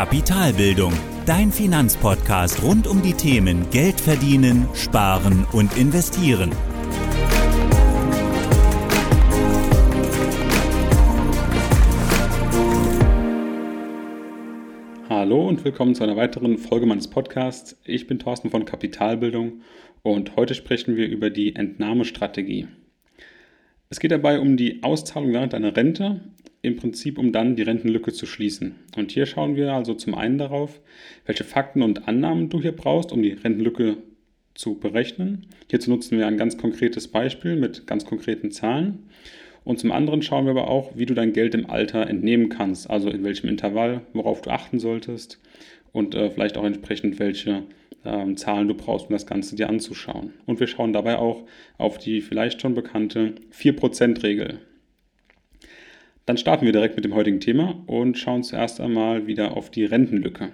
Kapitalbildung, dein Finanzpodcast rund um die Themen Geld verdienen, sparen und investieren. Hallo und willkommen zu einer weiteren Folge meines Podcasts. Ich bin Thorsten von Kapitalbildung und heute sprechen wir über die Entnahmestrategie. Es geht dabei um die Auszahlung während einer Rente, im Prinzip um dann die Rentenlücke zu schließen. Und hier schauen wir also zum einen darauf, welche Fakten und Annahmen du hier brauchst, um die Rentenlücke zu berechnen. Hierzu nutzen wir ein ganz konkretes Beispiel mit ganz konkreten Zahlen. Und zum anderen schauen wir aber auch, wie du dein Geld im Alter entnehmen kannst, also in welchem Intervall, worauf du achten solltest und äh, vielleicht auch entsprechend welche ähm, Zahlen du brauchst, um das Ganze dir anzuschauen. Und wir schauen dabei auch auf die vielleicht schon bekannte 4%-Regel. Dann starten wir direkt mit dem heutigen Thema und schauen zuerst einmal wieder auf die Rentenlücke.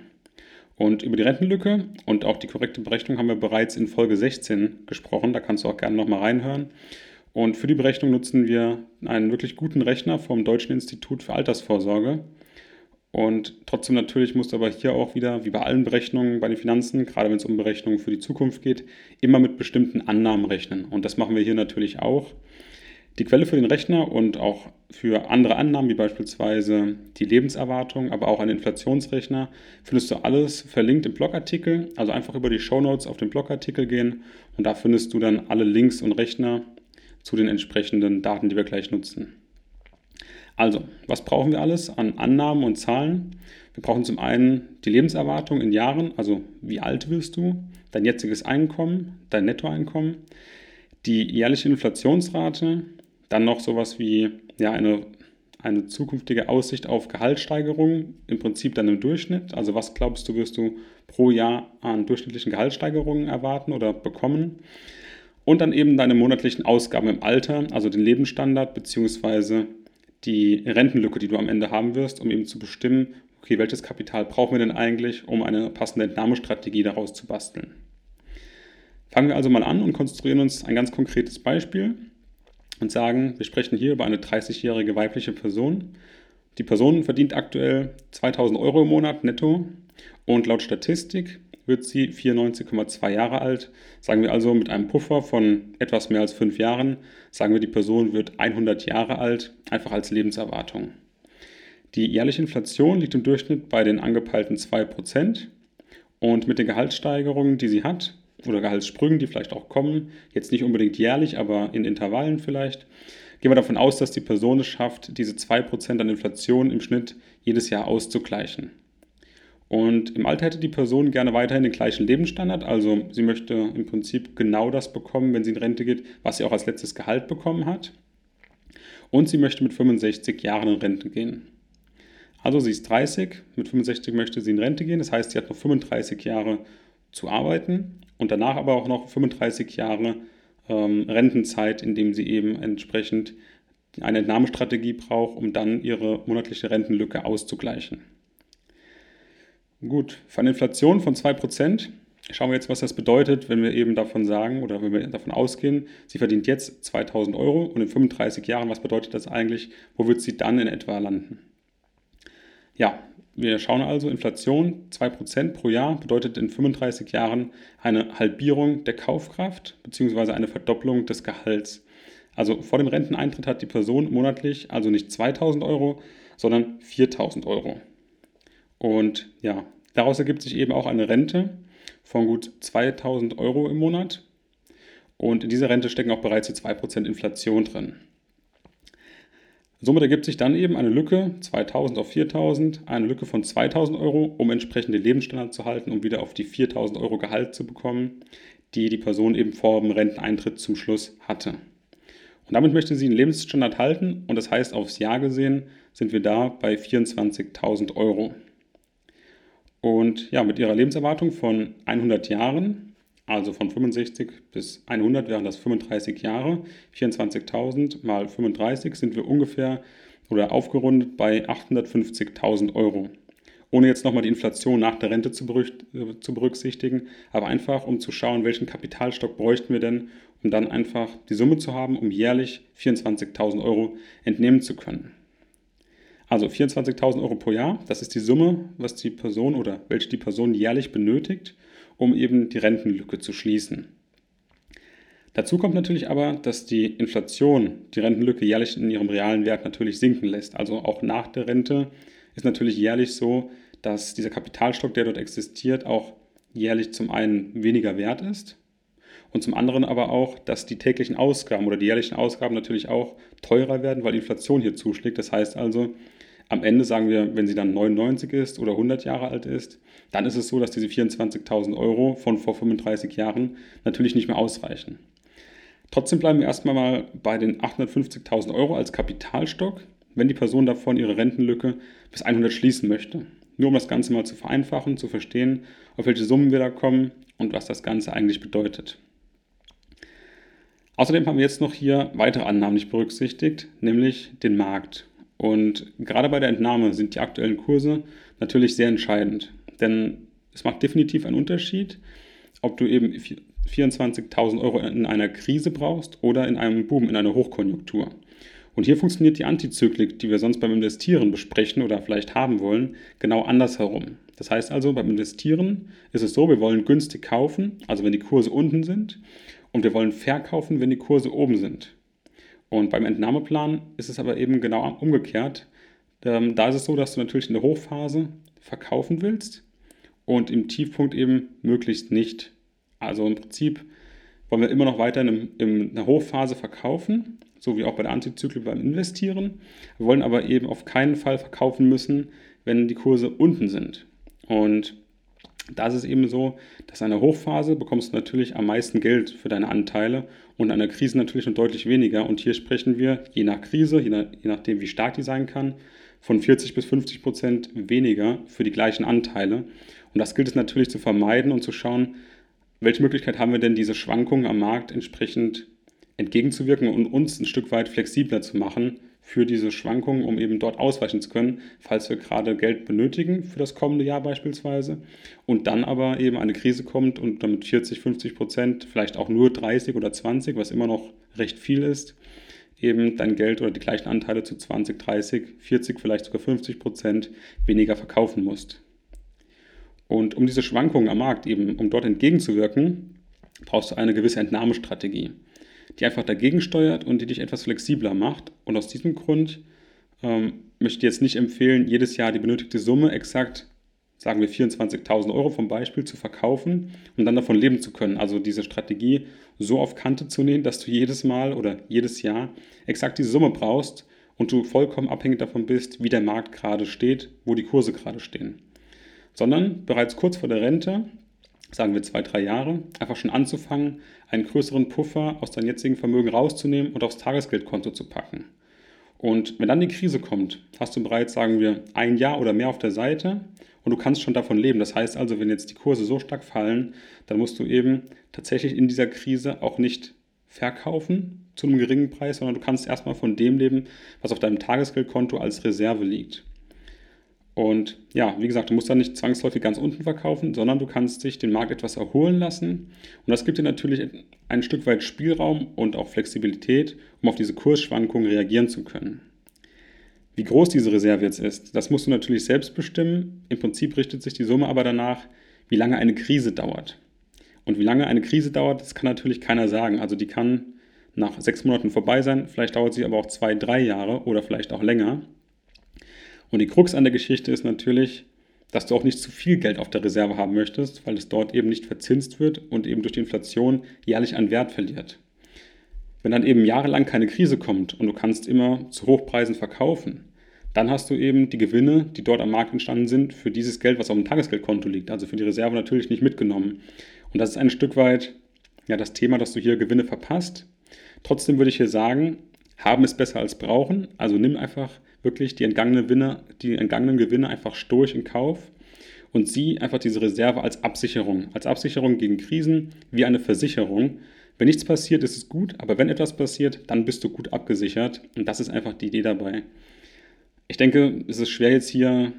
Und über die Rentenlücke und auch die korrekte Berechnung haben wir bereits in Folge 16 gesprochen. Da kannst du auch gerne nochmal reinhören. Und für die Berechnung nutzen wir einen wirklich guten Rechner vom Deutschen Institut für Altersvorsorge. Und trotzdem natürlich musst du aber hier auch wieder, wie bei allen Berechnungen bei den Finanzen, gerade wenn es um Berechnungen für die Zukunft geht, immer mit bestimmten Annahmen rechnen. Und das machen wir hier natürlich auch. Die Quelle für den Rechner und auch für andere Annahmen, wie beispielsweise die Lebenserwartung, aber auch einen Inflationsrechner, findest du alles verlinkt im Blogartikel. Also einfach über die Show Notes auf den Blogartikel gehen und da findest du dann alle Links und Rechner zu den entsprechenden Daten, die wir gleich nutzen. Also, was brauchen wir alles an Annahmen und Zahlen? Wir brauchen zum einen die Lebenserwartung in Jahren, also wie alt wirst du, dein jetziges Einkommen, dein Nettoeinkommen, die jährliche Inflationsrate, dann noch sowas wie ja, eine, eine zukünftige Aussicht auf Gehaltssteigerung, im Prinzip dann im Durchschnitt. Also was glaubst du, wirst du pro Jahr an durchschnittlichen Gehaltssteigerungen erwarten oder bekommen? Und dann eben deine monatlichen Ausgaben im Alter, also den Lebensstandard bzw die Rentenlücke, die du am Ende haben wirst, um eben zu bestimmen, okay, welches Kapital brauchen wir denn eigentlich, um eine passende Entnahmestrategie daraus zu basteln. Fangen wir also mal an und konstruieren uns ein ganz konkretes Beispiel und sagen, wir sprechen hier über eine 30-jährige weibliche Person. Die Person verdient aktuell 2000 Euro im Monat netto und laut Statistik wird sie 94,2 Jahre alt. Sagen wir also mit einem Puffer von etwas mehr als fünf Jahren, sagen wir, die Person wird 100 Jahre alt, einfach als Lebenserwartung. Die jährliche Inflation liegt im Durchschnitt bei den angepeilten 2% und mit den Gehaltssteigerungen, die sie hat, oder Gehaltssprüngen, die vielleicht auch kommen, jetzt nicht unbedingt jährlich, aber in Intervallen vielleicht, gehen wir davon aus, dass die Person es schafft, diese 2% an Inflation im Schnitt jedes Jahr auszugleichen. Und im Alter hätte die Person gerne weiterhin den gleichen Lebensstandard, also sie möchte im Prinzip genau das bekommen, wenn sie in Rente geht, was sie auch als letztes Gehalt bekommen hat. Und sie möchte mit 65 Jahren in Rente gehen. Also sie ist 30, mit 65 möchte sie in Rente gehen, das heißt, sie hat noch 35 Jahre zu arbeiten und danach aber auch noch 35 Jahre ähm, Rentenzeit, indem sie eben entsprechend eine Entnahmestrategie braucht, um dann ihre monatliche Rentenlücke auszugleichen. Gut, eine Inflation von 2% schauen wir jetzt, was das bedeutet, wenn wir eben davon sagen oder wenn wir davon ausgehen, sie verdient jetzt 2000 Euro und in 35 Jahren, was bedeutet das eigentlich? Wo wird sie dann in etwa landen? Ja, wir schauen also, Inflation 2% pro Jahr bedeutet in 35 Jahren eine Halbierung der Kaufkraft bzw. eine Verdopplung des Gehalts. Also vor dem Renteneintritt hat die Person monatlich also nicht 2000 Euro, sondern 4000 Euro. Und ja, daraus ergibt sich eben auch eine Rente von gut 2000 Euro im Monat. Und in dieser Rente stecken auch bereits die 2% Inflation drin. Somit ergibt sich dann eben eine Lücke 2000 auf 4000, eine Lücke von 2000 Euro, um entsprechend den Lebensstandard zu halten, um wieder auf die 4000 Euro Gehalt zu bekommen, die die Person eben vor dem Renteneintritt zum Schluss hatte. Und damit möchte sie einen Lebensstandard halten und das heißt, aufs Jahr gesehen sind wir da bei 24.000 Euro. Und ja, mit ihrer Lebenserwartung von 100 Jahren, also von 65 bis 100 wären das 35 Jahre, 24.000 mal 35 sind wir ungefähr oder aufgerundet bei 850.000 Euro. Ohne jetzt nochmal die Inflation nach der Rente äh, zu berücksichtigen, aber einfach um zu schauen, welchen Kapitalstock bräuchten wir denn, um dann einfach die Summe zu haben, um jährlich 24.000 Euro entnehmen zu können. Also 24.000 Euro pro Jahr, das ist die Summe, was die Person oder welche die Person jährlich benötigt, um eben die Rentenlücke zu schließen. Dazu kommt natürlich aber, dass die Inflation die Rentenlücke jährlich in ihrem realen Wert natürlich sinken lässt. Also auch nach der Rente ist natürlich jährlich so, dass dieser Kapitalstock, der dort existiert, auch jährlich zum einen weniger wert ist und zum anderen aber auch, dass die täglichen Ausgaben oder die jährlichen Ausgaben natürlich auch teurer werden, weil Inflation hier zuschlägt. Das heißt also, am Ende sagen wir, wenn sie dann 99 ist oder 100 Jahre alt ist, dann ist es so, dass diese 24.000 Euro von vor 35 Jahren natürlich nicht mehr ausreichen. Trotzdem bleiben wir erstmal mal bei den 850.000 Euro als Kapitalstock, wenn die Person davon ihre Rentenlücke bis 100 schließen möchte. Nur um das Ganze mal zu vereinfachen, zu verstehen, auf welche Summen wir da kommen und was das Ganze eigentlich bedeutet. Außerdem haben wir jetzt noch hier weitere Annahmen nicht berücksichtigt, nämlich den Markt. Und gerade bei der Entnahme sind die aktuellen Kurse natürlich sehr entscheidend, denn es macht definitiv einen Unterschied, ob du eben 24.000 Euro in einer Krise brauchst oder in einem Boom, in einer Hochkonjunktur. Und hier funktioniert die Antizyklik, die wir sonst beim Investieren besprechen oder vielleicht haben wollen, genau andersherum. Das heißt also, beim Investieren ist es so, wir wollen günstig kaufen, also wenn die Kurse unten sind, und wir wollen verkaufen, wenn die Kurse oben sind. Und beim Entnahmeplan ist es aber eben genau umgekehrt. Ähm, da ist es so, dass du natürlich in der Hochphase verkaufen willst und im Tiefpunkt eben möglichst nicht. Also im Prinzip wollen wir immer noch weiter in, einer Hochphase verkaufen, so wie auch bei der Antizyklik beim Investieren. Wir wollen aber eben auf keinen Fall verkaufen müssen, wenn die Kurse unten sind. Und da ist es eben so, dass in einer Hochphase bekommst du natürlich am meisten Geld für deine Anteile und in einer Krise natürlich noch deutlich weniger. Und hier sprechen wir, je nach Krise, je, nach, je nachdem, wie stark die sein kann, von 40 bis 50 Prozent weniger für die gleichen Anteile. Und das gilt es natürlich zu vermeiden und zu schauen, welche Möglichkeit haben wir denn, diese Schwankungen am Markt entsprechend entgegenzuwirken und uns ein Stück weit flexibler zu machen für diese Schwankungen, um eben dort ausweichen zu können, falls wir gerade Geld benötigen für das kommende Jahr beispielsweise und dann aber eben eine Krise kommt und damit 40, 50 Prozent, vielleicht auch nur 30 oder 20, was immer noch recht viel ist, eben dein Geld oder die gleichen Anteile zu 20, 30, 40, vielleicht sogar 50 Prozent weniger verkaufen musst. Und um diese Schwankungen am Markt eben, um dort entgegenzuwirken, brauchst du eine gewisse Entnahmestrategie die einfach dagegen steuert und die dich etwas flexibler macht. Und aus diesem Grund ähm, möchte ich jetzt nicht empfehlen, jedes Jahr die benötigte Summe exakt, sagen wir 24.000 Euro vom Beispiel, zu verkaufen, um dann davon leben zu können. Also diese Strategie so auf Kante zu nehmen, dass du jedes Mal oder jedes Jahr exakt diese Summe brauchst und du vollkommen abhängig davon bist, wie der Markt gerade steht, wo die Kurse gerade stehen. Sondern bereits kurz vor der Rente sagen wir zwei, drei Jahre, einfach schon anzufangen, einen größeren Puffer aus deinem jetzigen Vermögen rauszunehmen und aufs Tagesgeldkonto zu packen. Und wenn dann die Krise kommt, hast du bereits, sagen wir, ein Jahr oder mehr auf der Seite und du kannst schon davon leben. Das heißt also, wenn jetzt die Kurse so stark fallen, dann musst du eben tatsächlich in dieser Krise auch nicht verkaufen zu einem geringen Preis, sondern du kannst erstmal von dem leben, was auf deinem Tagesgeldkonto als Reserve liegt. Und ja, wie gesagt, du musst dann nicht zwangsläufig ganz unten verkaufen, sondern du kannst dich den Markt etwas erholen lassen. Und das gibt dir natürlich ein Stück weit Spielraum und auch Flexibilität, um auf diese Kursschwankungen reagieren zu können. Wie groß diese Reserve jetzt ist, das musst du natürlich selbst bestimmen. Im Prinzip richtet sich die Summe aber danach, wie lange eine Krise dauert. Und wie lange eine Krise dauert, das kann natürlich keiner sagen. Also die kann nach sechs Monaten vorbei sein, vielleicht dauert sie aber auch zwei, drei Jahre oder vielleicht auch länger. Und die Krux an der Geschichte ist natürlich, dass du auch nicht zu viel Geld auf der Reserve haben möchtest, weil es dort eben nicht verzinst wird und eben durch die Inflation jährlich an Wert verliert. Wenn dann eben jahrelang keine Krise kommt und du kannst immer zu Hochpreisen verkaufen, dann hast du eben die Gewinne, die dort am Markt entstanden sind, für dieses Geld, was auf dem Tagesgeldkonto liegt, also für die Reserve natürlich nicht mitgenommen. Und das ist ein Stück weit ja, das Thema, dass du hier Gewinne verpasst. Trotzdem würde ich hier sagen, haben ist besser als brauchen. Also nimm einfach wirklich die entgangenen Gewinne, die entgangenen Gewinne einfach sturch in Kauf und sieh einfach diese Reserve als Absicherung, als Absicherung gegen Krisen, wie eine Versicherung. Wenn nichts passiert, ist es gut, aber wenn etwas passiert, dann bist du gut abgesichert und das ist einfach die Idee dabei. Ich denke, es ist schwer jetzt hier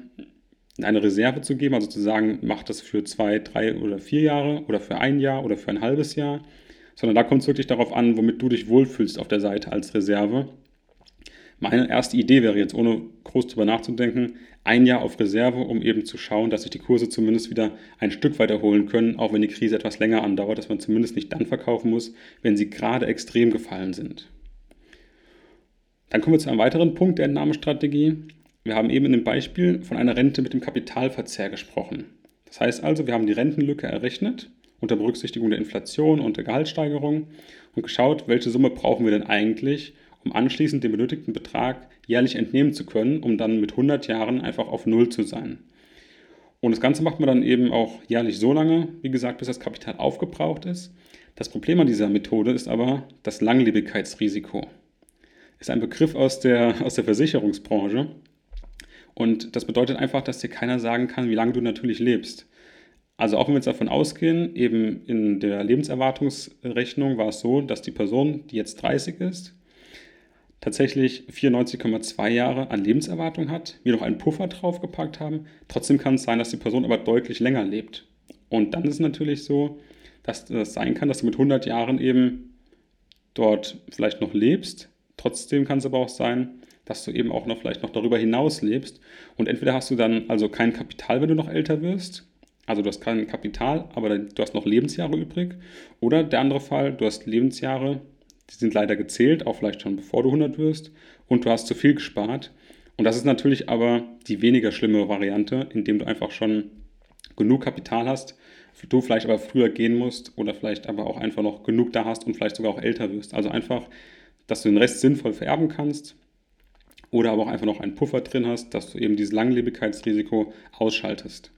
eine Reserve zu geben, also zu sagen, mach das für zwei, drei oder vier Jahre oder für ein Jahr oder für ein halbes Jahr, sondern da kommt es wirklich darauf an, womit du dich wohlfühlst auf der Seite als Reserve Meine erste Idee wäre jetzt, ohne groß drüber nachzudenken, ein Jahr auf Reserve, um eben zu schauen, dass sich die Kurse zumindest wieder ein Stück weit erholen können, auch wenn die Krise etwas länger andauert, dass man zumindest nicht dann verkaufen muss, wenn sie gerade extrem gefallen sind. Dann kommen wir zu einem weiteren Punkt der Entnahmestrategie. Wir haben eben in dem Beispiel von einer Rente mit dem Kapitalverzehr gesprochen. Das heißt also, wir haben die Rentenlücke errechnet unter Berücksichtigung der Inflation und der Gehaltssteigerung und geschaut, welche Summe brauchen wir denn eigentlich, um anschließend den benötigten Betrag jährlich entnehmen zu können, um dann mit 100 Jahren einfach auf Null zu sein. Und das Ganze macht man dann eben auch jährlich so lange, wie gesagt, bis das Kapital aufgebraucht ist. Das Problem an dieser Methode ist aber das Langlebigkeitsrisiko. Ist ein Begriff aus der, aus der Versicherungsbranche. Und das bedeutet einfach, dass dir keiner sagen kann, wie lange du natürlich lebst. Also auch wenn wir jetzt davon ausgehen, eben in der Lebenserwartungsrechnung war es so, dass die Person, die jetzt 30 ist, tatsächlich 94,2 Jahre an Lebenserwartung hat, wir noch einen Puffer draufgepackt haben. Trotzdem kann es sein, dass die Person aber deutlich länger lebt. Und dann ist es natürlich so, dass das sein kann, dass du mit 100 Jahren eben dort vielleicht noch lebst. Trotzdem kann es aber auch sein, dass du eben auch noch vielleicht noch darüber hinaus lebst. Und entweder hast du dann also kein Kapital, wenn du noch älter wirst. Also du hast kein Kapital, aber du hast noch Lebensjahre übrig. Oder der andere Fall, du hast Lebensjahre, die sind leider gezählt, auch vielleicht schon bevor du 100 wirst, und du hast zu viel gespart. Und das ist natürlich aber die weniger schlimme Variante, indem du einfach schon genug Kapital hast, du vielleicht aber früher gehen musst oder vielleicht aber auch einfach noch genug da hast und vielleicht sogar auch älter wirst. Also einfach, dass du den Rest sinnvoll vererben kannst oder aber auch einfach noch einen Puffer drin hast, dass du eben dieses Langlebigkeitsrisiko ausschaltest.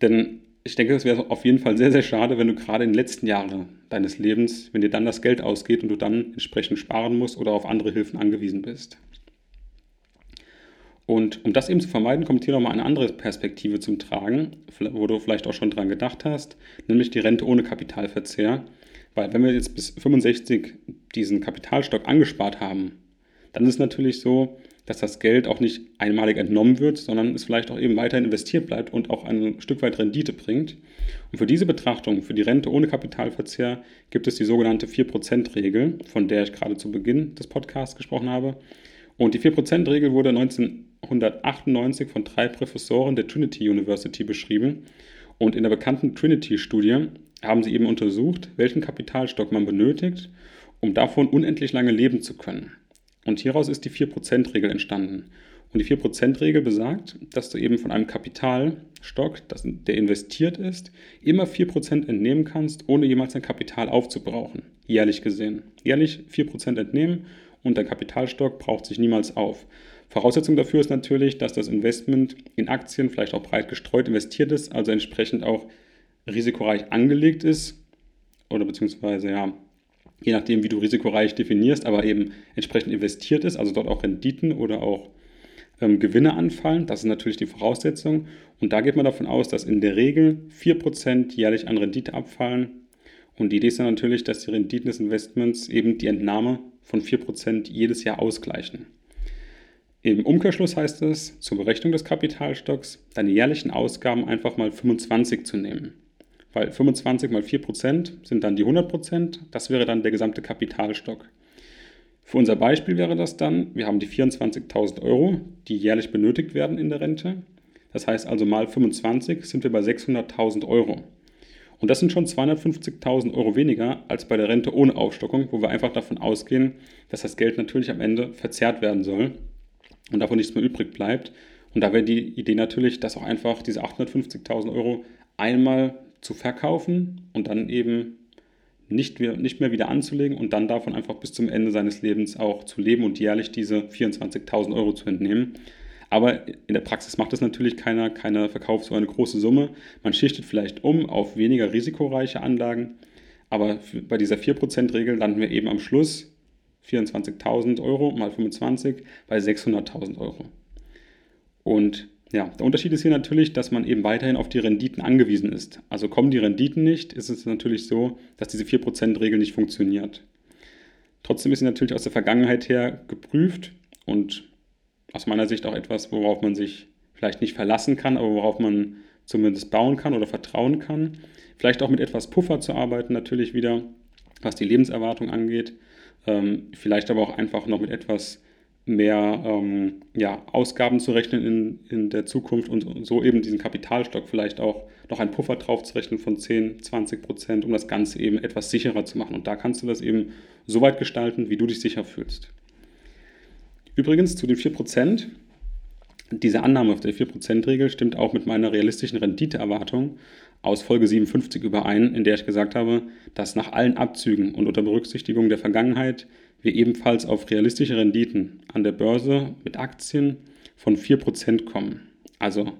Denn ich denke, es wäre auf jeden Fall sehr, sehr schade, wenn du gerade in den letzten Jahren deines Lebens, wenn dir dann das Geld ausgeht und du dann entsprechend sparen musst oder auf andere Hilfen angewiesen bist. Und um das eben zu vermeiden, kommt hier nochmal eine andere Perspektive zum Tragen, wo du vielleicht auch schon dran gedacht hast, nämlich die Rente ohne Kapitalverzehr. Weil wenn wir jetzt bis 65 diesen Kapitalstock angespart haben, dann ist es natürlich so, dass das Geld auch nicht einmalig entnommen wird, sondern es vielleicht auch eben weiterhin investiert bleibt und auch ein Stück weit Rendite bringt. Und für diese Betrachtung, für die Rente ohne Kapitalverzehr, gibt es die sogenannte 4%-Regel, von der ich gerade zu Beginn des Podcasts gesprochen habe. Und die 4%-Regel wurde 1998 von drei Professoren der Trinity University beschrieben. Und in der bekannten Trinity-Studie haben sie eben untersucht, welchen Kapitalstock man benötigt, um davon unendlich lange leben zu können. Und hieraus ist die 4%-Regel entstanden. Und die 4%-Regel besagt, dass du eben von einem Kapitalstock, der investiert ist, immer 4% entnehmen kannst, ohne jemals dein Kapital aufzubrauchen. Jährlich gesehen. Jährlich 4% entnehmen und dein Kapitalstock braucht sich niemals auf. Voraussetzung dafür ist natürlich, dass das Investment in Aktien vielleicht auch breit gestreut investiert ist, also entsprechend auch risikoreich angelegt ist oder beziehungsweise ja je nachdem, wie du risikoreich definierst, aber eben entsprechend investiert ist, also dort auch Renditen oder auch ähm, Gewinne anfallen. Das ist natürlich die Voraussetzung. Und da geht man davon aus, dass in der Regel 4% jährlich an Rendite abfallen. Und die Idee ist dann natürlich, dass die Renditen des Investments eben die Entnahme von 4% jedes Jahr ausgleichen. Im Umkehrschluss heißt es, zur Berechnung des Kapitalstocks deine jährlichen Ausgaben einfach mal 25 zu nehmen weil 25 mal 4% sind dann die 100% Das wäre dann der gesamte Kapitalstock. Für unser Beispiel wäre das dann, wir haben die 24.000 Euro, die jährlich benötigt werden in der Rente. Das heißt also mal 25 sind wir bei 600.000 Euro. Und das sind schon 250.000 Euro weniger als bei der Rente ohne Aufstockung, wo wir einfach davon ausgehen, dass das Geld natürlich am Ende verzehrt werden soll und davon nichts mehr übrig bleibt. Und da wäre die Idee natürlich, dass auch einfach diese 850.000 Euro einmal zu verkaufen und dann eben nicht mehr, nicht mehr wieder anzulegen und dann davon einfach bis zum Ende seines Lebens auch zu leben und jährlich diese 24.000 Euro zu entnehmen. Aber in der Praxis macht das natürlich keiner, keiner verkauft so eine große Summe. Man schichtet vielleicht um auf weniger risikoreiche Anlagen, aber bei dieser 4%-Regel landen wir eben am Schluss 24.000 Euro mal 25 bei 600.000 Euro. Und ja, der Unterschied ist hier natürlich, dass man eben weiterhin auf die Renditen angewiesen ist. Also kommen die Renditen nicht, ist es natürlich so, dass diese 4%-Regel nicht funktioniert. Trotzdem ist sie natürlich aus der Vergangenheit her geprüft und aus meiner Sicht auch etwas, worauf man sich vielleicht nicht verlassen kann, aber worauf man zumindest bauen kann oder vertrauen kann. Vielleicht auch mit etwas Puffer zu arbeiten, natürlich wieder, was die Lebenserwartung angeht. ähm, vielleicht aber auch einfach noch mit etwas mehr ähm, ja, Ausgaben zu rechnen in, in der Zukunft und so eben diesen Kapitalstock vielleicht auch noch einen Puffer drauf zu rechnen von 10, 20 Prozent, um das Ganze eben etwas sicherer zu machen. Und da kannst du das eben so weit gestalten, wie du dich sicher fühlst. Übrigens zu den 4 Prozent. Diese Annahme auf der 4%-Regel stimmt auch mit meiner realistischen Renditeerwartung aus Folge 57 überein, in der ich gesagt habe, dass nach allen Abzügen und unter Berücksichtigung der Vergangenheit wir ebenfalls auf realistische Renditen an der Börse mit Aktien von 4% kommen. Also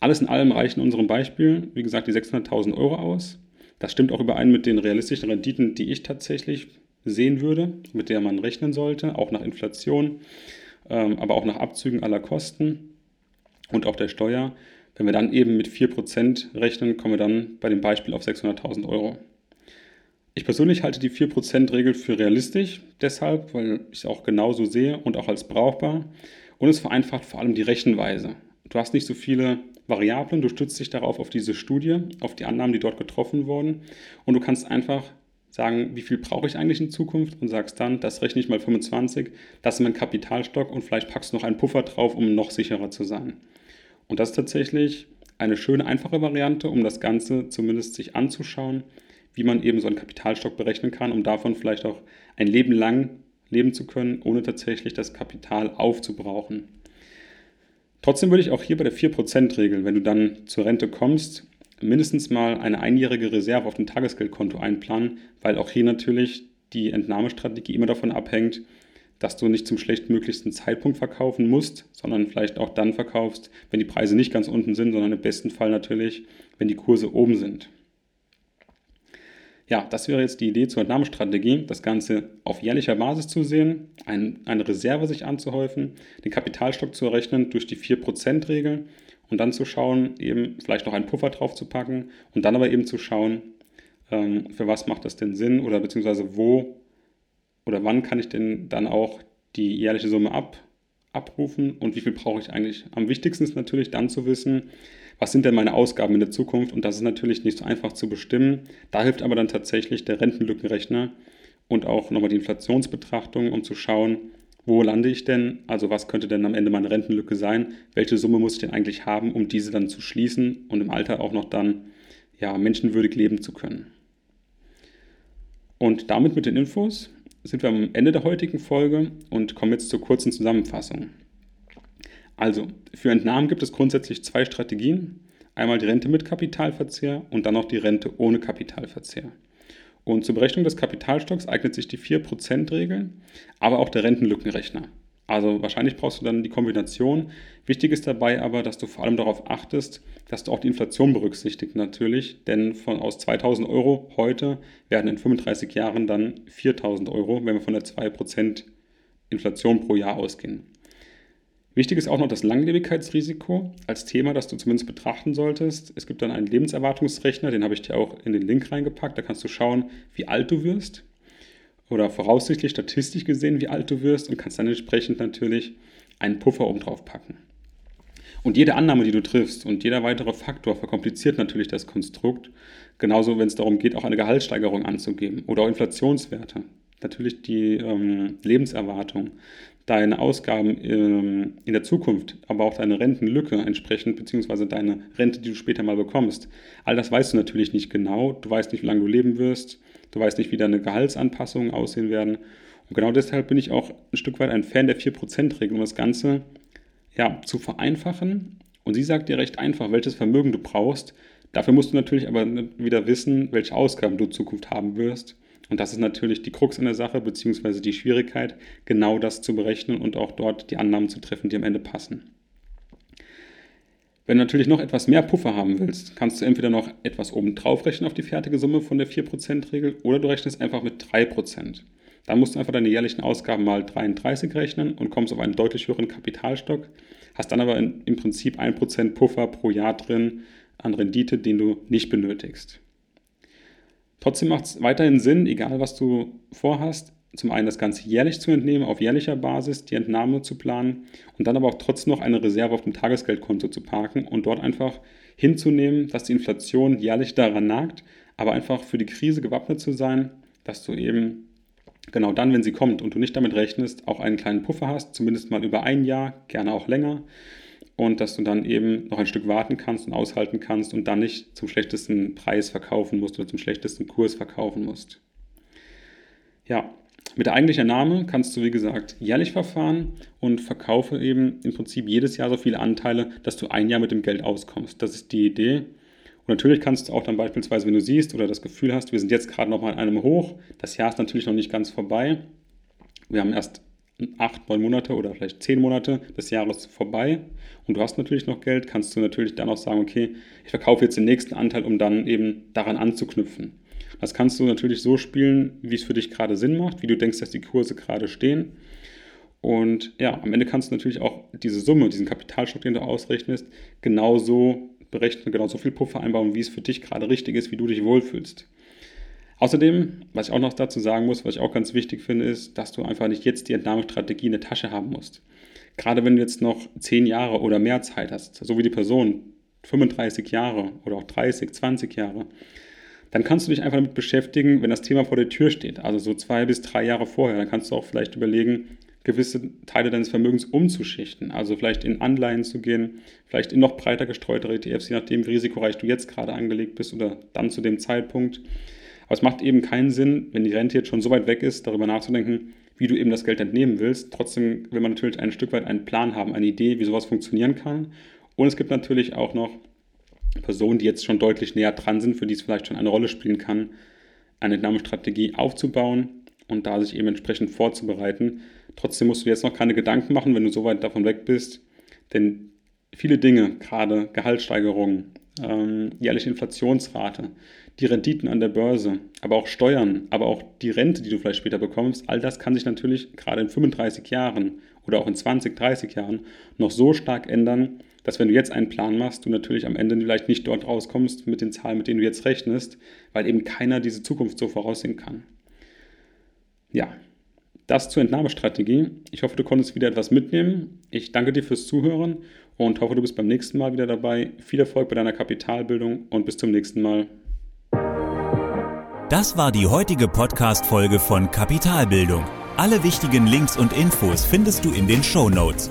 alles in allem reichen unserem Beispiel, wie gesagt, die 600.000 Euro aus. Das stimmt auch überein mit den realistischen Renditen, die ich tatsächlich sehen würde, mit der man rechnen sollte, auch nach Inflation, ähm, aber auch nach Abzügen aller Kosten und auch der Steuer. Wenn wir dann eben mit 4% rechnen, kommen wir dann bei dem Beispiel auf 600.000 Euro. Ich persönlich halte die 4%-Regel für realistisch, deshalb, weil ich es auch genauso sehe und auch als brauchbar. Und es vereinfacht vor allem die Rechenweise. Du hast nicht so viele Variablen, du stützt dich darauf auf diese Studie, auf die Annahmen, die dort getroffen wurden. Und du kannst einfach sagen, wie viel brauche ich eigentlich in Zukunft und sagst dann, das rechne ich mal 25, das ist mein Kapitalstock und vielleicht packst du noch einen Puffer drauf, um noch sicherer zu sein. Und das ist tatsächlich eine schöne, einfache Variante, um das Ganze zumindest sich anzuschauen, wie man eben so einen Kapitalstock berechnen kann, um davon vielleicht auch ein Leben lang leben zu können, ohne tatsächlich das Kapital aufzubrauchen. Trotzdem würde ich auch hier bei der 4%-Regel, wenn du dann zur Rente kommst, mindestens mal eine einjährige Reserve auf dem Tagesgeldkonto einplanen, weil auch hier natürlich die Entnahmestrategie immer davon abhängt, dass du nicht zum schlechtmöglichsten Zeitpunkt verkaufen musst, sondern vielleicht auch dann verkaufst, wenn die Preise nicht ganz unten sind, sondern im besten Fall natürlich, wenn die Kurse oben sind. Ja, das wäre jetzt die Idee zur Entnahmestrategie, das Ganze auf jährlicher Basis zu sehen, ein, eine Reserve sich anzuhäufen, den Kapitalstock zu errechnen durch die 4%-Regel und dann zu schauen, eben vielleicht noch einen Puffer drauf zu packen und dann aber eben zu schauen, ähm, für was macht das denn Sinn oder beziehungsweise wo oder wann kann ich denn dann auch die jährliche Summe ab, abrufen und wie viel brauche ich eigentlich. Am wichtigsten ist natürlich dann zu wissen, was sind denn meine Ausgaben in der Zukunft und das ist natürlich nicht so einfach zu bestimmen. Da hilft aber dann tatsächlich der Rentenlückenrechner und auch nochmal die Inflationsbetrachtung, um zu schauen, wo lande ich denn, also was könnte denn am Ende meine Rentenlücke sein, welche Summe muss ich denn eigentlich haben, um diese dann zu schließen und im Alter auch noch dann ja, menschenwürdig leben zu können. Und damit mit den Infos sind wir am Ende der heutigen Folge und kommen jetzt zur kurzen Zusammenfassung. Also, für Entnahmen gibt es grundsätzlich zwei Strategien. Einmal die Rente mit Kapitalverzehr und dann noch die Rente ohne Kapitalverzehr. Und zur Berechnung des Kapitalstocks eignet sich die 4%-Regel, aber auch der Rentenlückenrechner. Also wahrscheinlich brauchst du dann die Kombination. Wichtig ist dabei aber, dass du vor allem darauf achtest, dass du auch die Inflation berücksichtigst natürlich, denn von aus 2000 Euro heute werden in 35 Jahren dann 4000 Euro, wenn wir von der 2% Inflation pro Jahr ausgehen. Wichtig ist auch noch das Langlebigkeitsrisiko als Thema, das du zumindest betrachten solltest. Es gibt dann einen Lebenserwartungsrechner, den habe ich dir auch in den Link reingepackt. Da kannst du schauen, wie alt du wirst oder voraussichtlich statistisch gesehen, wie alt du wirst und kannst dann entsprechend natürlich einen Puffer oben drauf packen. Und jede Annahme, die du triffst und jeder weitere Faktor verkompliziert natürlich das Konstrukt. Genauso, wenn es darum geht, auch eine Gehaltssteigerung anzugeben oder auch Inflationswerte. Natürlich die ähm, Lebenserwartung, deine Ausgaben ähm, in der Zukunft, aber auch deine Rentenlücke entsprechend, beziehungsweise deine Rente, die du später mal bekommst. All das weißt du natürlich nicht genau. Du weißt nicht, wie lange du leben wirst. Du weißt nicht, wie deine Gehaltsanpassungen aussehen werden. Und genau deshalb bin ich auch ein Stück weit ein Fan der 4%-Regel, um das Ganze ja, zu vereinfachen. Und sie sagt dir recht einfach, welches Vermögen du brauchst. Dafür musst du natürlich aber wieder wissen, welche Ausgaben du in Zukunft haben wirst. Und das ist natürlich die Krux in der Sache, beziehungsweise die Schwierigkeit, genau das zu berechnen und auch dort die Annahmen zu treffen, die am Ende passen. Wenn du natürlich noch etwas mehr Puffer haben willst, kannst du entweder noch etwas oben drauf rechnen auf die fertige Summe von der 4%-Regel oder du rechnest einfach mit 3%. Dann musst du einfach deine jährlichen Ausgaben mal 33 rechnen und kommst auf einen deutlich höheren Kapitalstock, hast dann aber in, im Prinzip 1% Puffer pro Jahr drin an Rendite, den du nicht benötigst. Trotzdem macht es weiterhin Sinn, egal was du vorhast, zum einen das Ganze jährlich zu entnehmen, auf jährlicher Basis die Entnahme zu planen und dann aber auch trotzdem noch eine Reserve auf dem Tagesgeldkonto zu parken und dort einfach hinzunehmen, dass die Inflation jährlich daran nagt, aber einfach für die Krise gewappnet zu sein, dass du eben genau dann, wenn sie kommt und du nicht damit rechnest, auch einen kleinen Puffer hast, zumindest mal über ein Jahr, gerne auch länger. Und dass du dann eben noch ein Stück warten kannst und aushalten kannst und dann nicht zum schlechtesten Preis verkaufen musst oder zum schlechtesten Kurs verkaufen musst. Ja, mit der eigentlichen Name kannst du, wie gesagt, jährlich verfahren und verkaufe eben im Prinzip jedes Jahr so viele Anteile, dass du ein Jahr mit dem Geld auskommst. Das ist die Idee. Und natürlich kannst du auch dann beispielsweise, wenn du siehst oder das Gefühl hast, wir sind jetzt gerade noch mal in einem Hoch, das Jahr ist natürlich noch nicht ganz vorbei. Wir haben erst acht, neun Monate oder vielleicht zehn Monate des Jahres vorbei und du hast natürlich noch Geld, kannst du natürlich dann auch sagen, okay, ich verkaufe jetzt den nächsten Anteil, um dann eben daran anzuknüpfen. Das kannst du natürlich so spielen, wie es für dich gerade Sinn macht, wie du denkst, dass die Kurse gerade stehen. Und ja, am Ende kannst du natürlich auch diese Summe, diesen Kapitalstock, den du ausrechnest, genauso berechnen, genauso viel Puffer einbauen, wie es für dich gerade richtig ist, wie du dich wohlfühlst. Außerdem, was ich auch noch dazu sagen muss, was ich auch ganz wichtig finde, ist, dass du einfach nicht jetzt die Entnahmestrategie in der Tasche haben musst. Gerade wenn du jetzt noch 10 Jahre oder mehr Zeit hast, so wie die Person, 35 Jahre oder auch 30, 20 Jahre, dann kannst du dich einfach damit beschäftigen, wenn das Thema vor der Tür steht, also so zwei bis drei Jahre vorher. Dann kannst du auch vielleicht überlegen, gewisse Teile deines Vermögens umzuschichten, also vielleicht in Anleihen zu gehen, vielleicht in noch breiter gestreutere ETFs, je nachdem, wie risikoreich du jetzt gerade angelegt bist oder dann zu dem Zeitpunkt. Aber es macht eben keinen Sinn, wenn die Rente jetzt schon so weit weg ist, darüber nachzudenken, wie du eben das Geld entnehmen willst. Trotzdem will man natürlich ein Stück weit einen Plan haben, eine Idee, wie sowas funktionieren kann. Und es gibt natürlich auch noch Personen, die jetzt schon deutlich näher dran sind, für die es vielleicht schon eine Rolle spielen kann, eine Entnahmestrategie aufzubauen und da sich eben entsprechend vorzubereiten. Trotzdem musst du jetzt noch keine Gedanken machen, wenn du so weit davon weg bist, denn viele Dinge, gerade Gehaltssteigerungen, ähm, jährliche Inflationsrate, die Renditen an der Börse, aber auch Steuern, aber auch die Rente, die du vielleicht später bekommst, all das kann sich natürlich gerade in 35 Jahren oder auch in 20, 30 Jahren noch so stark ändern, dass wenn du jetzt einen Plan machst, du natürlich am Ende vielleicht nicht dort rauskommst mit den Zahlen, mit denen du jetzt rechnest, weil eben keiner diese Zukunft so voraussehen kann. Ja, das zur Entnahmestrategie. Ich hoffe, du konntest wieder etwas mitnehmen. Ich danke dir fürs Zuhören und hoffe, du bist beim nächsten Mal wieder dabei. Viel Erfolg bei deiner Kapitalbildung und bis zum nächsten Mal. Das war die heutige Podcast-Folge von Kapitalbildung. Alle wichtigen Links und Infos findest du in den Show Notes.